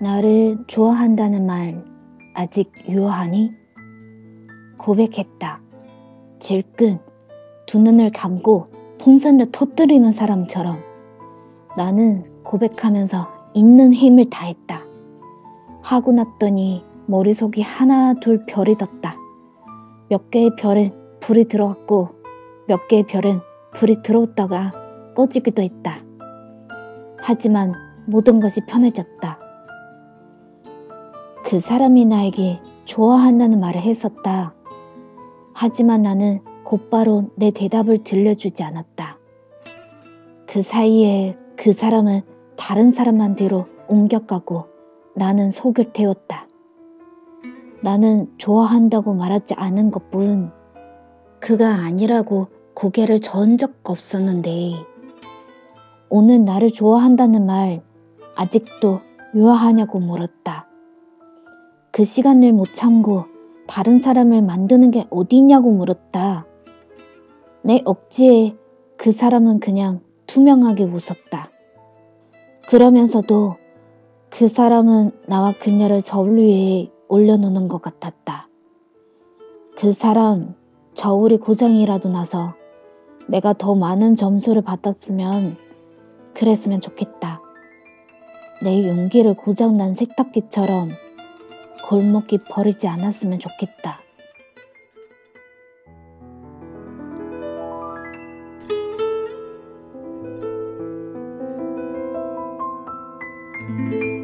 나를 좋아한다는 말 아직 유효하니? 고백했다. 질끈 두 눈을 감고 풍선을 터뜨리는 사람처럼 나는 고백하면서 있는 힘을 다했다. 하고 났더니 머릿속이 하나 둘 별이 떴다. 몇 개의 별은 불이 들어왔고 몇 개의 별은 불이 들어왔다가 꺼지기도 했다. 하지만 모든 것이 편해졌다. 그 사람이 나에게 좋아한다는 말을 했었다. 하지만 나는 곧바로 내 대답을 들려주지 않았다. 그 사이에 그 사람은 다른 사람한테로 옮겨가고 나는 속을 태웠다. 나는 좋아한다고 말하지 않은 것 뿐 그가 아니라고 고개를 저은 적 없었는데 오늘 나를 좋아한다는 말 아직도 유아하냐고 물었다. 그 시간을 못 참고 다른 사람을 만드는 게 어디냐고 물었다. 내 억지에 그 사람은 그냥 투명하게 웃었다. 그러면서도 그 사람은 나와 그녀를 저울 위에 올려놓는 것 같았다. 그 사람 저울이 고장이라도 나서 내가 더 많은 점수를 받았으면 그랬으면 좋겠다. 내 용기를 고장난 세탁기처럼 골목이 버리지 않았으면 좋겠다. you